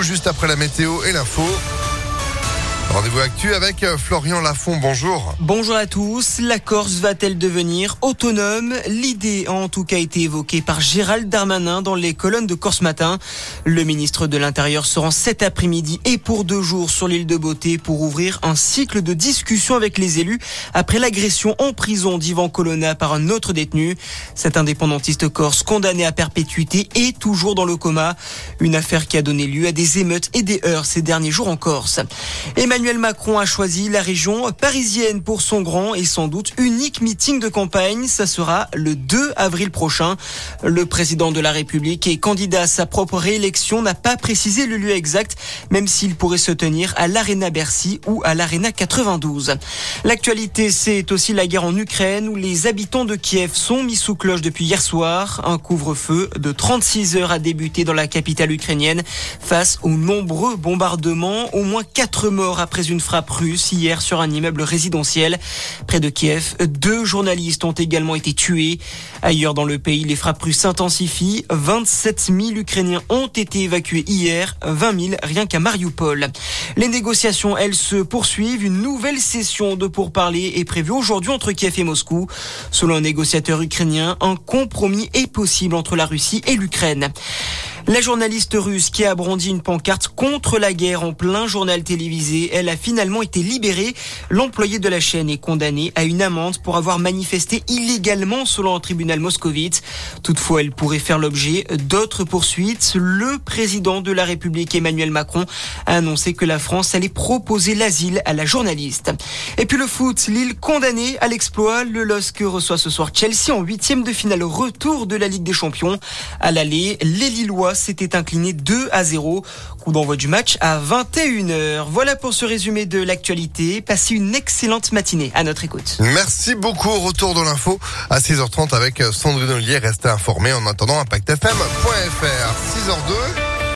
juste après la météo et l'info. Rendez-vous actu avec euh, Florian Lafont. Bonjour. Bonjour à tous. La Corse va-t-elle devenir autonome? L'idée a en tout cas été évoquée par Gérald Darmanin dans les colonnes de Corse Matin. Le ministre de l'Intérieur se rend cet après-midi et pour deux jours sur l'île de Beauté pour ouvrir un cycle de discussion avec les élus après l'agression en prison d'Ivan Colonna par un autre détenu. Cet indépendantiste corse condamné à perpétuité est toujours dans le coma. Une affaire qui a donné lieu à des émeutes et des heurts ces derniers jours en Corse. Emmanuel Macron a choisi la région parisienne pour son grand et sans doute unique meeting de campagne. Ça sera le 2 avril prochain. Le président de la République et candidat à sa propre réélection n'a pas précisé le lieu exact, même s'il pourrait se tenir à l'Arena Bercy ou à l'Arena 92. L'actualité, c'est aussi la guerre en Ukraine où les habitants de Kiev sont mis sous cloche depuis hier soir. Un couvre-feu de 36 heures a débuté dans la capitale ukrainienne face aux nombreux bombardements. Au moins 4 morts après une frappe russe hier sur un immeuble résidentiel. Près de Kiev, deux journalistes ont également été tués. Ailleurs dans le pays, les frappes russes s'intensifient. 27 000 Ukrainiens ont été évacués hier, 20 000 rien qu'à Mariupol. Les négociations, elles, se poursuivent. Une nouvelle session de pourparlers est prévue aujourd'hui entre Kiev et Moscou. Selon un négociateur ukrainien, un compromis est possible entre la Russie et l'Ukraine. La journaliste russe qui a brandi une pancarte contre la guerre en plein journal télévisé, elle a finalement été libérée. L'employé de la chaîne est condamné à une amende pour avoir manifesté illégalement selon un tribunal moscovite. Toutefois, elle pourrait faire l'objet d'autres poursuites. Le président de la République, Emmanuel Macron, a annoncé que la France allait proposer l'asile à la journaliste. Et puis le foot, Lille condamné à l'exploit. Le LOSC reçoit ce soir Chelsea en huitième de finale retour de la Ligue des Champions. À l'aller, les Lillois s'était incliné 2 à 0. Coup d'envoi du match à 21h. Voilà pour ce résumé de l'actualité. Passez une excellente matinée à notre écoute. Merci beaucoup. Retour de l'info à 6h30 avec Sandrine Ollier. Restez informés en attendant impactfm.fr. 6h02.